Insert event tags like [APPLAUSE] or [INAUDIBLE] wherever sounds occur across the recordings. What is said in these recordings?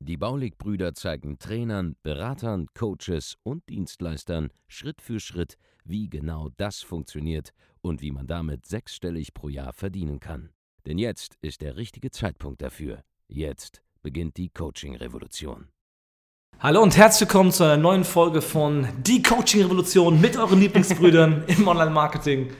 Die Baulig-Brüder zeigen Trainern, Beratern, Coaches und Dienstleistern Schritt für Schritt, wie genau das funktioniert und wie man damit sechsstellig pro Jahr verdienen kann. Denn jetzt ist der richtige Zeitpunkt dafür. Jetzt beginnt die Coaching-Revolution. Hallo und herzlich willkommen zu einer neuen Folge von Die Coaching Revolution mit euren Lieblingsbrüdern [LAUGHS] im Online-Marketing,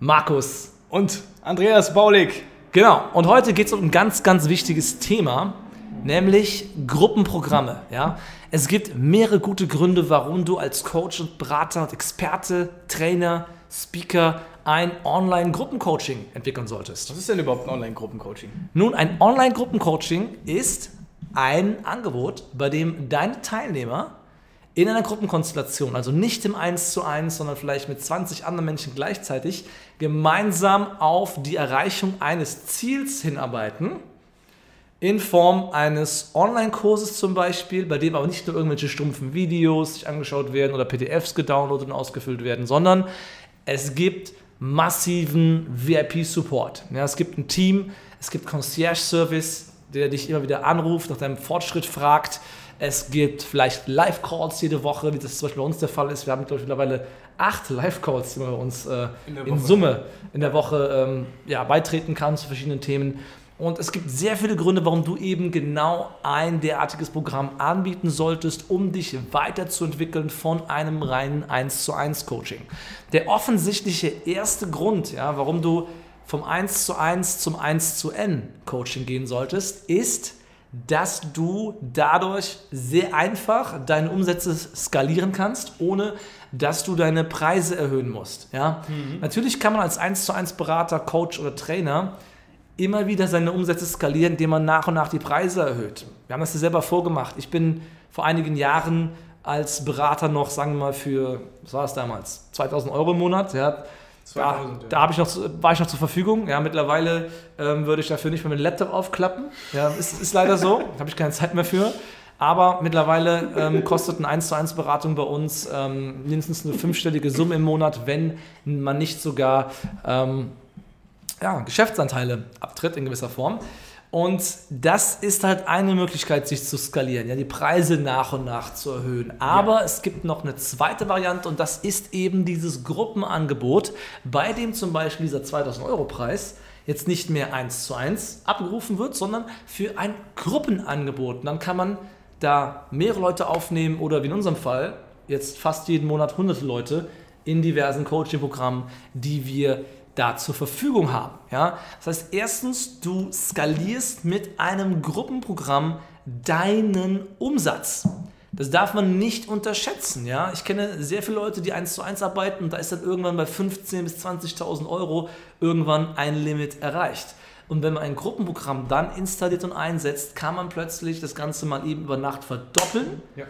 Markus und Andreas Baulig. Genau, und heute geht es um ein ganz, ganz wichtiges Thema, nämlich Gruppenprogramme. Ja? Es gibt mehrere gute Gründe, warum du als Coach und Berater und Experte, Trainer, Speaker ein Online-Gruppencoaching entwickeln solltest. Was ist denn überhaupt ein Online-Gruppencoaching? Nun, ein Online-Gruppencoaching ist ein Angebot, bei dem deine Teilnehmer in einer Gruppenkonstellation, also nicht im 1 zu 1, sondern vielleicht mit 20 anderen Menschen gleichzeitig, gemeinsam auf die Erreichung eines Ziels hinarbeiten in Form eines Online-Kurses zum Beispiel, bei dem aber nicht nur irgendwelche stumpfen Videos sich angeschaut werden oder PDFs gedownloadet und ausgefüllt werden, sondern es gibt massiven VIP-Support. Ja, es gibt ein Team, es gibt Concierge-Service, der dich immer wieder anruft, nach deinem Fortschritt fragt. Es gibt vielleicht Live-Calls jede Woche, wie das zum Beispiel bei uns der Fall ist. Wir haben glaube ich, mittlerweile acht Live-Calls, die man bei uns äh, in, in Summe in der Woche ähm, ja, beitreten kann zu verschiedenen Themen. Und es gibt sehr viele Gründe, warum du eben genau ein derartiges Programm anbieten solltest, um dich weiterzuentwickeln von einem reinen 1 zu 1 Coaching. Der offensichtliche erste Grund, ja, warum du vom 1 zu 1 zum 1 zu N Coaching gehen solltest, ist, dass du dadurch sehr einfach deine Umsätze skalieren kannst, ohne dass du deine Preise erhöhen musst. Ja? Mhm. Natürlich kann man als 1 zu 1 Berater, Coach oder Trainer immer wieder seine Umsätze skalieren, indem man nach und nach die Preise erhöht. Wir haben das ja selber vorgemacht. Ich bin vor einigen Jahren als Berater noch, sagen wir mal, für, was war es damals, 2000 Euro im Monat. Ja, 2000, da, da ich noch, war ich noch zur Verfügung. Ja, mittlerweile ähm, würde ich dafür nicht mehr meinen Laptop aufklappen. Ja, ist, ist leider so. [LAUGHS] Da habe ich keine Zeit mehr für. Aber mittlerweile ähm, kostet eine 1 zu 1 Beratung bei uns ähm, mindestens eine fünfstellige Summe im Monat, wenn man nicht sogar ähm, ja, Geschäftsanteile abtritt in gewisser Form. Und das ist halt eine Möglichkeit, sich zu skalieren, ja, die Preise nach und nach zu erhöhen. Aber ja. es gibt noch eine zweite Variante und das ist eben dieses Gruppenangebot, bei dem zum Beispiel dieser 2000 Euro Preis jetzt nicht mehr eins zu eins abgerufen wird, sondern für ein Gruppenangebot. Und dann kann man da mehrere Leute aufnehmen oder wie in unserem Fall jetzt fast jeden Monat hunderte Leute in diversen Coaching-Programmen, die wir da zur Verfügung haben. Ja? Das heißt, erstens, du skalierst mit einem Gruppenprogramm deinen Umsatz. Das darf man nicht unterschätzen. Ja? Ich kenne sehr viele Leute, die eins zu eins arbeiten und da ist dann irgendwann bei 15.000 bis 20.000 Euro irgendwann ein Limit erreicht. Und wenn man ein Gruppenprogramm dann installiert und einsetzt, kann man plötzlich das Ganze mal eben über Nacht verdoppeln. Ja.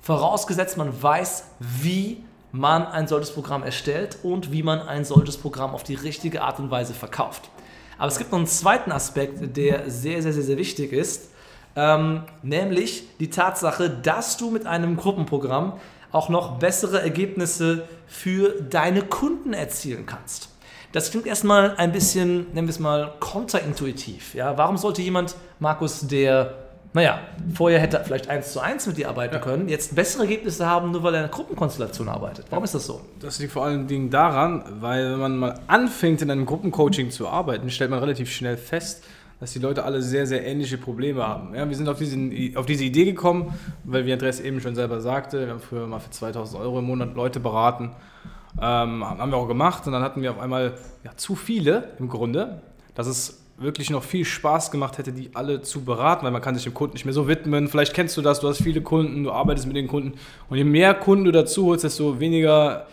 Vorausgesetzt, man weiß, wie man ein solches Programm erstellt und wie man ein solches Programm auf die richtige Art und Weise verkauft. Aber es gibt noch einen zweiten Aspekt, der sehr, sehr, sehr, sehr wichtig ist, ähm, nämlich die Tatsache, dass du mit einem Gruppenprogramm auch noch bessere Ergebnisse für deine Kunden erzielen kannst. Das klingt erstmal ein bisschen, nennen wir es mal, konterintuitiv. Ja? Warum sollte jemand, Markus, der naja, vorher hätte er vielleicht eins zu eins mit dir arbeiten ja. können, jetzt bessere Ergebnisse haben, nur weil er in einer Gruppenkonstellation arbeitet. Warum ist das so? Das liegt vor allen Dingen daran, weil wenn man mal anfängt, in einem Gruppencoaching zu arbeiten, stellt man relativ schnell fest, dass die Leute alle sehr, sehr ähnliche Probleme haben. Ja, wir sind auf, diesen, auf diese Idee gekommen, weil wie Andreas eben schon selber sagte, wir haben früher mal für 2000 Euro im Monat Leute beraten. Ähm, haben wir auch gemacht und dann hatten wir auf einmal ja, zu viele im Grunde, dass es wirklich noch viel Spaß gemacht hätte, die alle zu beraten, weil man kann sich dem Kunden nicht mehr so widmen. Vielleicht kennst du das, du hast viele Kunden, du arbeitest mit den Kunden und je mehr Kunden du dazu holst, desto weniger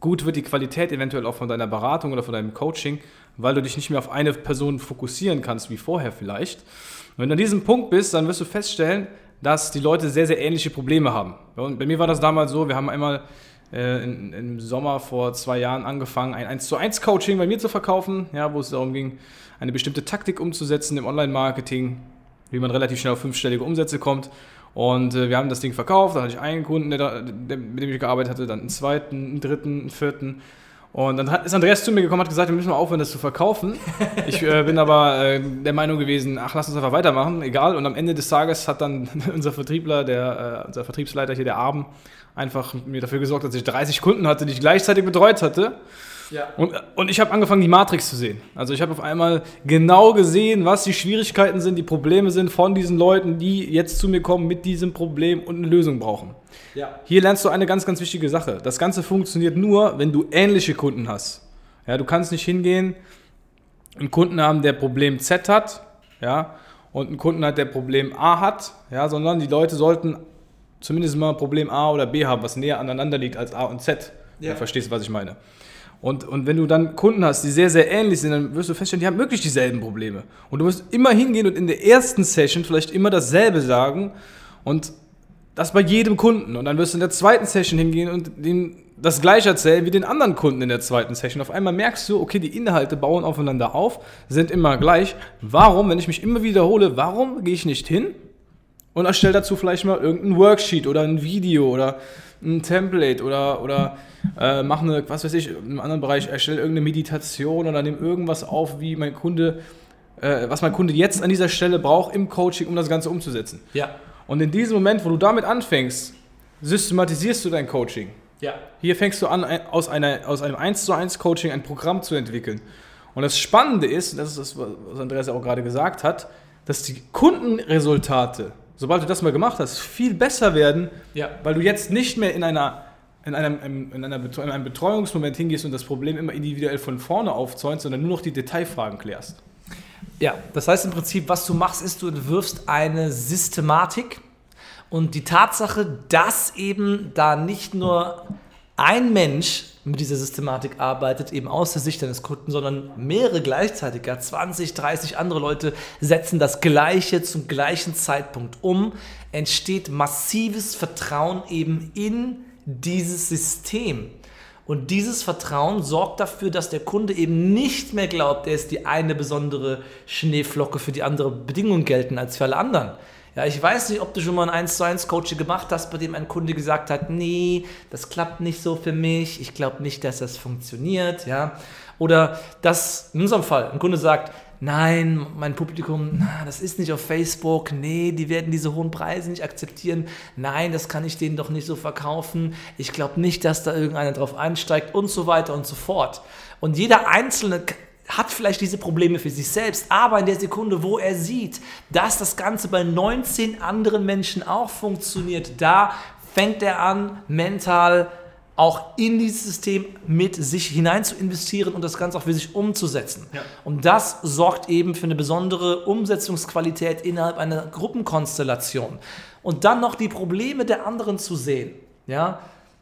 gut wird die Qualität eventuell auch von deiner Beratung oder von deinem Coaching, weil du dich nicht mehr auf eine Person fokussieren kannst wie vorher vielleicht. Und wenn du an diesem Punkt bist, dann wirst du feststellen, dass die Leute sehr, sehr ähnliche Probleme haben. Und bei mir war das damals so, wir haben einmal äh, in, im Sommer vor zwei Jahren angefangen, ein 1 zu 1 Coaching bei mir zu verkaufen, ja, wo es darum ging, eine bestimmte Taktik umzusetzen im Online-Marketing, wie man relativ schnell auf fünfstellige Umsätze kommt. Und äh, wir haben das Ding verkauft, dann hatte ich einen Kunden, der, der, mit dem ich gearbeitet hatte, dann einen zweiten, einen dritten, einen vierten. Und dann ist Andreas zu mir gekommen und hat gesagt, wir müssen mal aufhören, das zu verkaufen. Ich äh, bin aber äh, der Meinung gewesen, ach, lass uns einfach weitermachen, egal. Und am Ende des Tages hat dann [LAUGHS] unser Vertriebler, der, äh, unser Vertriebsleiter hier, der Arben, einfach mir dafür gesorgt, dass ich 30 Kunden hatte, die ich gleichzeitig betreut hatte. Ja. Und, und ich habe angefangen, die Matrix zu sehen. Also ich habe auf einmal genau gesehen, was die Schwierigkeiten sind, die Probleme sind von diesen Leuten, die jetzt zu mir kommen mit diesem Problem und eine Lösung brauchen. Ja. Hier lernst du eine ganz, ganz wichtige Sache. Das Ganze funktioniert nur, wenn du ähnliche Kunden hast. Ja, du kannst nicht hingehen, einen Kunden haben, der Problem Z hat, ja, und einen Kunden hat, der Problem A hat, ja, sondern die Leute sollten zumindest mal Problem A oder B haben, was näher aneinander liegt als A und Z. Ja. Du verstehst, was ich meine. Und, und wenn du dann Kunden hast, die sehr, sehr ähnlich sind, dann wirst du feststellen, die haben wirklich dieselben Probleme. Und du musst immer hingehen und in der ersten Session vielleicht immer dasselbe sagen und das bei jedem Kunden. Und dann wirst du in der zweiten Session hingehen und den, das gleiche erzählen wie den anderen Kunden in der zweiten Session. Auf einmal merkst du, okay, die Inhalte bauen aufeinander auf, sind immer gleich. Warum, wenn ich mich immer wiederhole, warum gehe ich nicht hin und erstelle dazu vielleicht mal irgendein Worksheet oder ein Video oder ein Template oder, oder äh, mache eine, was weiß ich, im anderen Bereich, erstelle irgendeine Meditation oder nehme irgendwas auf, wie mein Kunde, äh, was mein Kunde jetzt an dieser Stelle braucht im Coaching, um das Ganze umzusetzen. Ja. Und in diesem Moment, wo du damit anfängst, systematisierst du dein Coaching. Ja. Hier fängst du an, aus, einer, aus einem 1 zu 1 Coaching ein Programm zu entwickeln. Und das Spannende ist, das ist das, was Andreas ja auch gerade gesagt hat, dass die Kundenresultate sobald du das mal gemacht hast, viel besser werden, ja. weil du jetzt nicht mehr in einer in einem, in, einer, in einem Betreuungsmoment hingehst und das Problem immer individuell von vorne aufzäunst, sondern nur noch die Detailfragen klärst. Ja, das heißt im Prinzip, was du machst, ist, du entwirfst eine Systematik und die Tatsache, dass eben da nicht nur ein Mensch mit dieser Systematik arbeitet, eben aus der Sicht deines Kunden, sondern mehrere gleichzeitig, ja, 20, 30 andere Leute setzen das Gleiche zum gleichen Zeitpunkt um, entsteht massives Vertrauen eben in dieses System. Und dieses Vertrauen sorgt dafür, dass der Kunde eben nicht mehr glaubt, er ist die eine besondere Schneeflocke, für die andere Bedingungen gelten als für alle anderen. Ja, ich weiß nicht, ob du schon mal ein 1 zu 1 Coaching gemacht hast, bei dem ein Kunde gesagt hat, nee, das klappt nicht so für mich, ich glaube nicht, dass das funktioniert, ja. Oder dass in unserem Fall ein Kunde sagt, nein, mein Publikum, das ist nicht auf Facebook, nee, die werden diese hohen Preise nicht akzeptieren, nein, das kann ich denen doch nicht so verkaufen, ich glaube nicht, dass da irgendeiner drauf einsteigt und so weiter und so fort. Und jeder Einzelne hat vielleicht diese Probleme für sich selbst, aber in der Sekunde, wo er sieht, dass das Ganze bei 19 anderen Menschen auch funktioniert, da fängt er an, mental auch in dieses System mit sich hinein zu investieren und das Ganze auch für sich umzusetzen. Ja. Und das sorgt eben für eine besondere Umsetzungsqualität innerhalb einer Gruppenkonstellation. Und dann noch die Probleme der anderen zu sehen. Ja,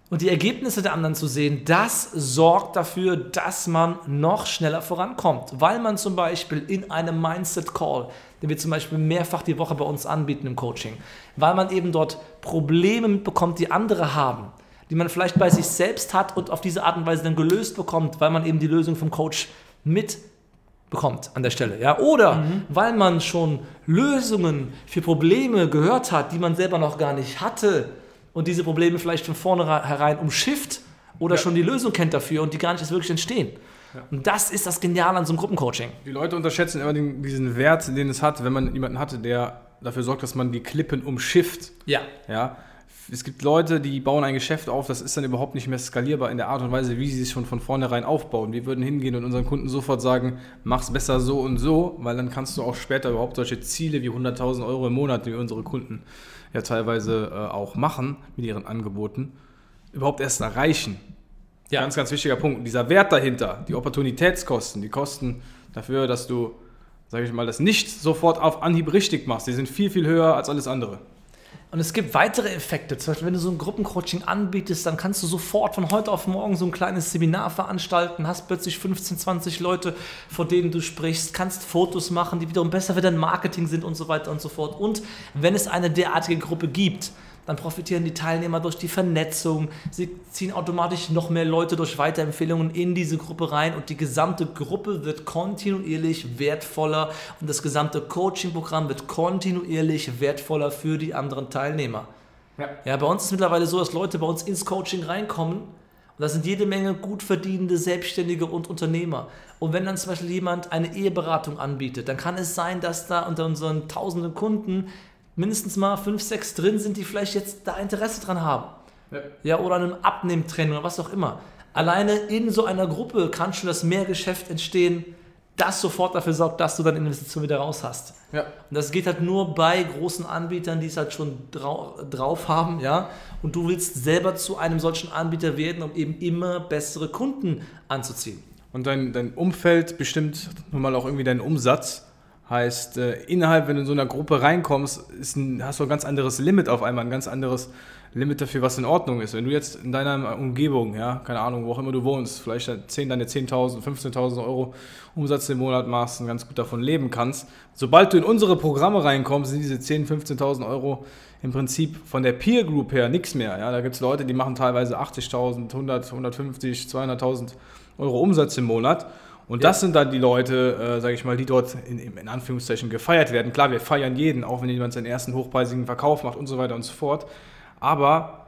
und die Ergebnisse der anderen zu sehen, das sorgt dafür, dass man noch schneller vorankommt, weil man zum Beispiel in einem Mindset Call, den wir zum Beispiel mehrfach die Woche bei uns anbieten im Coaching, weil man eben dort Probleme mitbekommt, die andere haben, die man vielleicht bei sich selbst hat und auf diese Art und Weise dann gelöst bekommt, weil man eben die Lösung vom Coach mitbekommt an der Stelle, ja, oder mhm. weil man schon Lösungen für Probleme gehört hat, die man selber noch gar nicht hatte und diese Probleme vielleicht von vornherein umschifft oder ja. schon die Lösung kennt dafür und die gar nicht erst wirklich entstehen. Ja. Und das ist das Geniale an so einem Gruppencoaching. Die Leute unterschätzen immer den, diesen Wert, den es hat, wenn man jemanden hatte, der dafür sorgt, dass man die Klippen umschifft. Ja. Ja. Es gibt Leute, die bauen ein Geschäft auf, das ist dann überhaupt nicht mehr skalierbar in der Art und Weise, wie sie es schon von vornherein aufbauen. Wir würden hingehen und unseren Kunden sofort sagen, mach's besser so und so, weil dann kannst du auch später überhaupt solche Ziele wie 100.000 Euro im Monat, die unsere Kunden ja teilweise äh, auch machen mit ihren Angeboten, überhaupt erst erreichen. Ja. Ganz, ganz wichtiger Punkt. dieser Wert dahinter, die Opportunitätskosten, die Kosten dafür, dass du, sage ich mal, das nicht sofort auf Anhieb richtig machst, die sind viel, viel höher als alles andere. Und es gibt weitere Effekte. Zum Beispiel, wenn du so ein Gruppencoaching anbietest, dann kannst du sofort von heute auf morgen so ein kleines Seminar veranstalten, hast plötzlich 15, 20 Leute, vor denen du sprichst, kannst Fotos machen, die wiederum besser für dein Marketing sind und so weiter und so fort. Und wenn es eine derartige Gruppe gibt, dann profitieren die Teilnehmer durch die Vernetzung, sie ziehen automatisch noch mehr Leute durch Weiterempfehlungen in diese Gruppe rein und die gesamte Gruppe wird kontinuierlich wertvoller und das gesamte Coaching-Programm wird kontinuierlich wertvoller für die anderen Teilnehmer. Ja. ja, bei uns ist es mittlerweile so, dass Leute bei uns ins Coaching reinkommen und da sind jede Menge gut verdienende Selbstständige und Unternehmer. Und wenn dann zum Beispiel jemand eine Eheberatung anbietet, dann kann es sein, dass da unter unseren tausenden Kunden mindestens mal fünf, sechs drin sind, die vielleicht jetzt da Interesse dran haben. Ja, ja oder einem Abnehmtraining oder was auch immer. Alleine in so einer Gruppe kann schon das Mehrgeschäft entstehen, das sofort dafür sorgt, dass du deine Investition wieder raus hast. Ja. Und das geht halt nur bei großen Anbietern, die es halt schon drau drauf haben, ja. Und du willst selber zu einem solchen Anbieter werden, um eben immer bessere Kunden anzuziehen. Und dein, dein Umfeld bestimmt nun mal auch irgendwie deinen Umsatz. Heißt, äh, innerhalb, wenn du in so einer Gruppe reinkommst, ein, hast du ein ganz anderes Limit auf einmal, ein ganz anderes Limit dafür, was in Ordnung ist. Wenn du jetzt in deiner Umgebung, ja, keine Ahnung, wo auch immer du wohnst, vielleicht 10, deine 10.000, 15.000 Euro Umsatz im Monat machst und ganz gut davon leben kannst, sobald du in unsere Programme reinkommst, sind diese 10, 15.000 Euro im Prinzip von der Peer Group her nichts mehr. Ja, da gibt es Leute, die machen teilweise 80.000, 100, 150, 200.000 Euro Umsatz im Monat. Und ja. das sind dann die Leute, äh, sage ich mal, die dort in, in, Anführungszeichen gefeiert werden. Klar, wir feiern jeden, auch wenn jemand seinen ersten hochpreisigen Verkauf macht und so weiter und so fort. Aber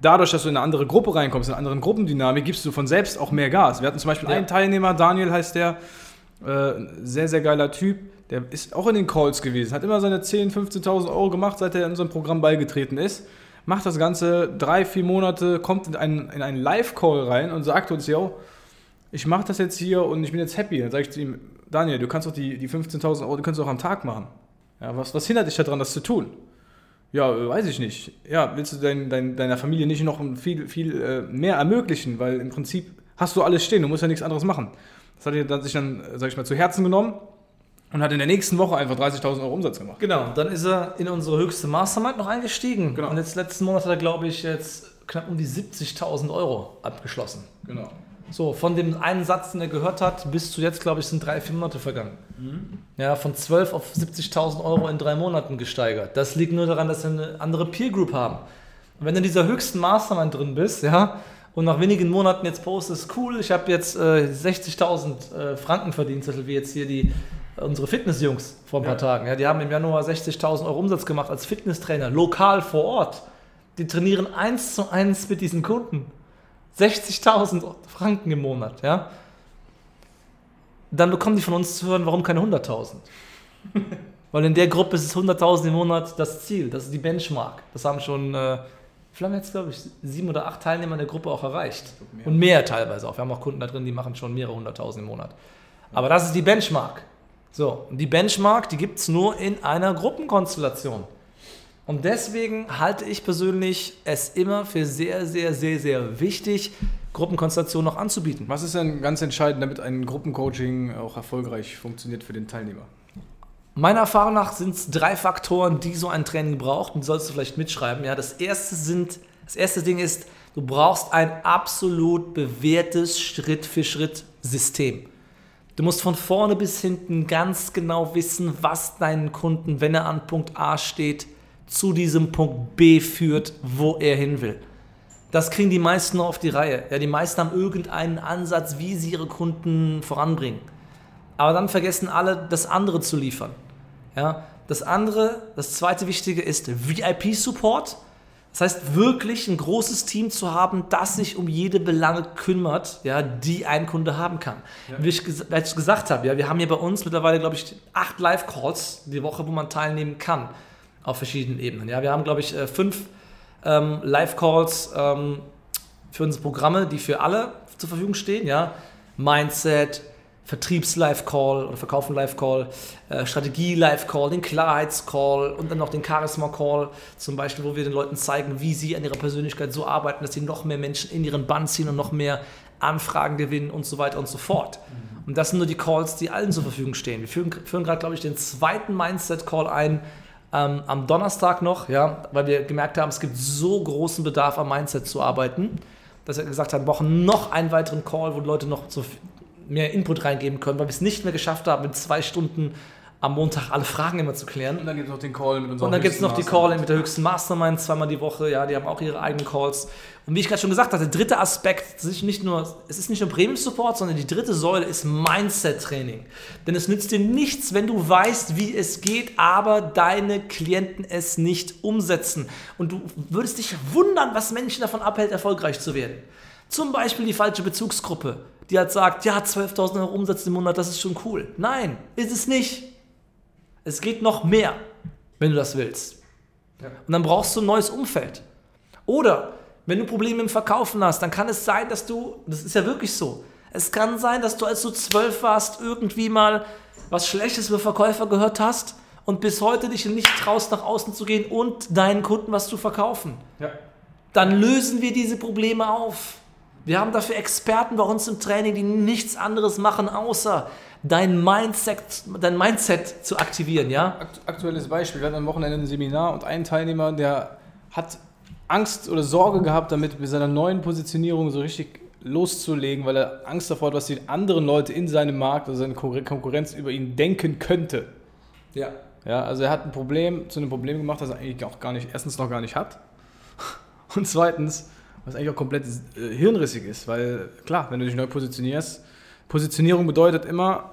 dadurch, dass du in eine andere Gruppe reinkommst, in eine andere Gruppendynamik, gibst du von selbst auch mehr Gas. Wir hatten zum Beispiel ja. einen Teilnehmer, Daniel heißt der, äh, sehr, sehr geiler Typ, der ist auch in den Calls gewesen, hat immer seine 10.000, 15.000 Euro gemacht, seit er in unserem Programm beigetreten ist. Macht das Ganze drei, vier Monate, kommt in einen, in einen Live-Call rein und sagt uns, yo, ich mache das jetzt hier und ich bin jetzt happy. Dann sage ich zu ihm, Daniel, du kannst doch die, die 15.000 Euro, die kannst du auch am Tag machen. Ja, was, was hindert dich daran, das zu tun? Ja, weiß ich nicht. Ja, willst du dein, dein, deiner Familie nicht noch viel, viel äh, mehr ermöglichen? Weil im Prinzip hast du alles stehen, du musst ja nichts anderes machen. Das hat er sich dann, sag ich mal, zu Herzen genommen und hat in der nächsten Woche einfach 30.000 Euro Umsatz gemacht. Genau, dann ist er in unsere höchste Mastermind noch eingestiegen. Genau. Und jetzt letzten Monat hat er, glaube ich, jetzt knapp um die 70.000 Euro abgeschlossen. Genau. So, von dem einen Satz, den er gehört hat, bis zu jetzt, glaube ich, sind drei, vier Monate vergangen. Mhm. Ja, von 12 auf 70.000 Euro in drei Monaten gesteigert. Das liegt nur daran, dass wir eine andere Peer Group haben. Und wenn du in dieser höchsten Mastermind drin bist, ja, und nach wenigen Monaten jetzt postest, cool, ich habe jetzt äh, 60.000 äh, Franken verdient, so wie jetzt hier die, unsere Fitnessjungs vor ein paar ja. Tagen. Ja, die haben im Januar 60.000 Euro Umsatz gemacht als Fitnesstrainer, lokal vor Ort. Die trainieren eins zu eins mit diesen Kunden. 60.000 Franken im Monat, ja, dann bekommen die von uns zu hören, warum keine 100.000? [LAUGHS] Weil in der Gruppe ist es 100.000 im Monat das Ziel, das ist die Benchmark. Das haben schon, äh, wir haben jetzt, glaube ich, sieben oder acht Teilnehmer in der Gruppe auch erreicht. Mehr. Und mehr teilweise auch. Wir haben auch Kunden da drin, die machen schon mehrere hunderttausend im Monat. Aber das ist die Benchmark. So, und die Benchmark, die gibt es nur in einer Gruppenkonstellation. Und deswegen halte ich persönlich es immer für sehr, sehr, sehr, sehr wichtig, Gruppenkonstellationen noch anzubieten. Was ist denn ganz entscheidend, damit ein Gruppencoaching auch erfolgreich funktioniert für den Teilnehmer? Meiner Erfahrung nach sind es drei Faktoren, die so ein Training braucht. Und sollst du vielleicht mitschreiben. Ja, das erste sind, das erste Ding ist, du brauchst ein absolut bewährtes Schritt-für-Schritt-System. Du musst von vorne bis hinten ganz genau wissen, was deinen Kunden, wenn er an Punkt A steht, zu diesem Punkt B führt, wo er hin will. Das kriegen die meisten noch auf die Reihe. Ja, die meisten haben irgendeinen Ansatz, wie sie ihre Kunden voranbringen. Aber dann vergessen alle, das andere zu liefern. Ja, das andere, das zweite Wichtige ist VIP-Support. Das heißt, wirklich ein großes Team zu haben, das sich um jede Belange kümmert, ja, die ein Kunde haben kann. Ja. Wie ich gesagt habe, ja, wir haben hier bei uns mittlerweile, glaube ich, acht Live-Calls die Woche, wo man teilnehmen kann auf verschiedenen Ebenen. Ja, wir haben, glaube ich, äh, fünf ähm, Live-Calls ähm, für unsere Programme, die für alle zur Verfügung stehen. Ja? Mindset, Vertriebs-Live-Call oder Verkaufen-Live-Call, äh, Strategie-Live-Call, den Klarheits-Call und dann noch den Charisma-Call, zum Beispiel, wo wir den Leuten zeigen, wie sie an ihrer Persönlichkeit so arbeiten, dass sie noch mehr Menschen in ihren Bann ziehen und noch mehr Anfragen gewinnen und so weiter und so fort. Mhm. Und das sind nur die Calls, die allen zur Verfügung stehen. Wir führen, führen gerade, glaube ich, den zweiten Mindset-Call ein, ähm, am Donnerstag noch, ja, weil wir gemerkt haben, es gibt so großen Bedarf am Mindset zu arbeiten, dass wir gesagt haben, wir brauchen noch einen weiteren Call, wo Leute noch so mehr Input reingeben können, weil wir es nicht mehr geschafft haben, in zwei Stunden am Montag alle Fragen immer zu klären. Und dann gibt es noch den Call mit unserem Und dann gibt es noch die Call mit der höchsten Mastermind zweimal die Woche. Ja, die haben auch ihre eigenen Calls. Und wie ich gerade schon gesagt hatte, der dritte Aspekt, es ist nicht nur, es ist nicht nur Premium Support, sondern die dritte Säule ist Mindset Training. Denn es nützt dir nichts, wenn du weißt, wie es geht, aber deine Klienten es nicht umsetzen. Und du würdest dich wundern, was Menschen davon abhält, erfolgreich zu werden. Zum Beispiel die falsche Bezugsgruppe, die halt sagt, ja, 12.000 Euro Umsatz im Monat, das ist schon cool. Nein, ist es nicht. Es geht noch mehr, wenn du das willst. Ja. Und dann brauchst du ein neues Umfeld. Oder wenn du Probleme im Verkaufen hast, dann kann es sein, dass du, das ist ja wirklich so, es kann sein, dass du, als du zwölf warst, irgendwie mal was Schlechtes über Verkäufer gehört hast und bis heute dich nicht traust, nach außen zu gehen und deinen Kunden was zu verkaufen. Ja. Dann lösen wir diese Probleme auf. Wir haben dafür Experten bei uns im Training, die nichts anderes machen, außer dein Mindset, dein Mindset zu aktivieren, ja? Akt- Aktuelles Beispiel, wir hatten am Wochenende ein Seminar und ein Teilnehmer, der hat Angst oder Sorge gehabt, damit mit seiner neuen Positionierung so richtig loszulegen, weil er Angst davor hat, was die anderen Leute in seinem Markt oder seine Konkur- Konkurrenz über ihn denken könnte. Ja. Ja, also er hat ein Problem zu einem Problem gemacht, das er eigentlich auch gar nicht, erstens noch gar nicht hat [LAUGHS] und zweitens, was eigentlich auch komplett äh, hirnrissig ist, weil klar, wenn du dich neu positionierst, Positionierung bedeutet immer,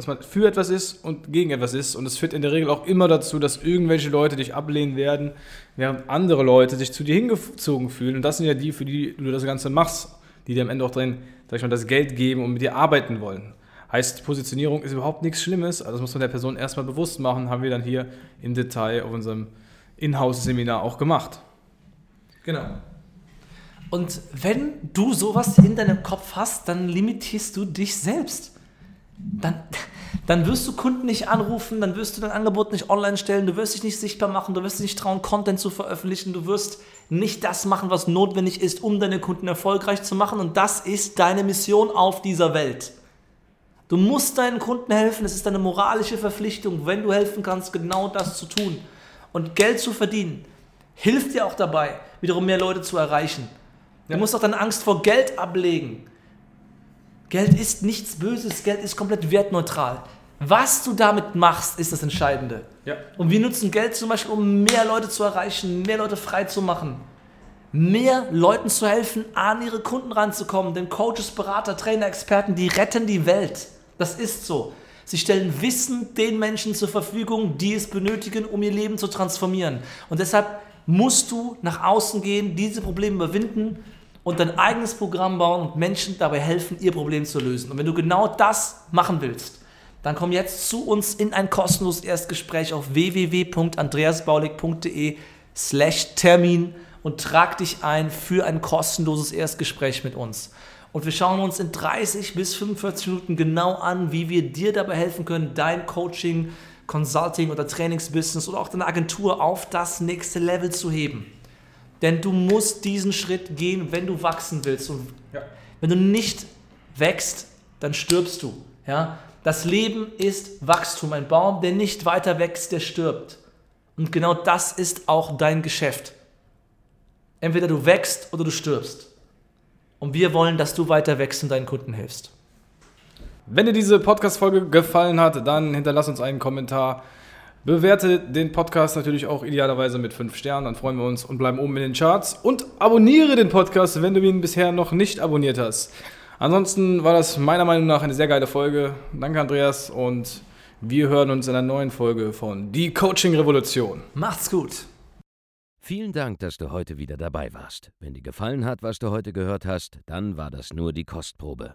dass man für etwas ist und gegen etwas ist und es führt in der Regel auch immer dazu, dass irgendwelche Leute dich ablehnen werden, während andere Leute sich zu dir hingezogen fühlen und das sind ja die, für die du das Ganze machst, die dir am Ende auch drin, sag ich mal, das Geld geben und mit dir arbeiten wollen. Heißt, Positionierung ist überhaupt nichts Schlimmes, also das muss man der Person erstmal bewusst machen, haben wir dann hier im Detail auf unserem Inhouse-Seminar auch gemacht. Genau. Und wenn du sowas in deinem Kopf hast, dann limitierst du dich selbst. Dann, dann wirst du Kunden nicht anrufen, dann wirst du dein Angebot nicht online stellen, du wirst dich nicht sichtbar machen, du wirst dich nicht trauen, Content zu veröffentlichen, du wirst nicht das machen, was notwendig ist, um deine Kunden erfolgreich zu machen. Und das ist deine Mission auf dieser Welt. Du musst deinen Kunden helfen, es ist deine moralische Verpflichtung, wenn du helfen kannst, genau das zu tun. Und Geld zu verdienen hilft dir auch dabei, wiederum mehr Leute zu erreichen. Du musst auch deine Angst vor Geld ablegen. Geld ist nichts Böses, Geld ist komplett wertneutral. Was du damit machst, ist das Entscheidende. Ja. Und wir nutzen Geld zum Beispiel, um mehr Leute zu erreichen, mehr Leute frei zu machen, mehr Leuten zu helfen, an ihre Kunden ranzukommen. Denn Coaches, Berater, Trainer, Experten, die retten die Welt. Das ist so. Sie stellen Wissen den Menschen zur Verfügung, die es benötigen, um ihr Leben zu transformieren. Und deshalb musst du nach außen gehen, diese Probleme überwinden und dein eigenes Programm bauen und Menschen dabei helfen, ihr Problem zu lösen. Und wenn du genau das machen willst, dann komm jetzt zu uns in ein kostenloses Erstgespräch auf www.andreasbaulig.de slash Termin und trag dich ein für ein kostenloses Erstgespräch mit uns. Und wir schauen uns in 30 bis 45 Minuten genau an, wie wir dir dabei helfen können, dein Coaching, Consulting oder Trainingsbusiness oder auch deine Agentur auf das nächste Level zu heben. Denn du musst diesen Schritt gehen, wenn du wachsen willst. Und Ja. wenn du nicht wächst, dann stirbst du. Ja? Das Leben ist Wachstum. Ein Baum, der nicht weiter wächst, der stirbt. Und genau das ist auch dein Geschäft. Entweder du wächst oder du stirbst. Und wir wollen, dass du weiter wächst und deinen Kunden hilfst. Wenn dir diese Podcast-Folge gefallen hat, dann hinterlass uns einen Kommentar. Bewerte den Podcast natürlich auch idealerweise mit 5 Sternen, dann freuen wir uns und bleiben oben in den Charts. Und abonniere den Podcast, wenn du ihn bisher noch nicht abonniert hast. Ansonsten war das meiner Meinung nach eine sehr geile Folge. Danke, Andreas, und wir hören uns in einer neuen Folge von Die Coaching Revolution. Macht's gut. Vielen Dank, dass du heute wieder dabei warst. Wenn dir gefallen hat, was du heute gehört hast, dann war das nur die Kostprobe.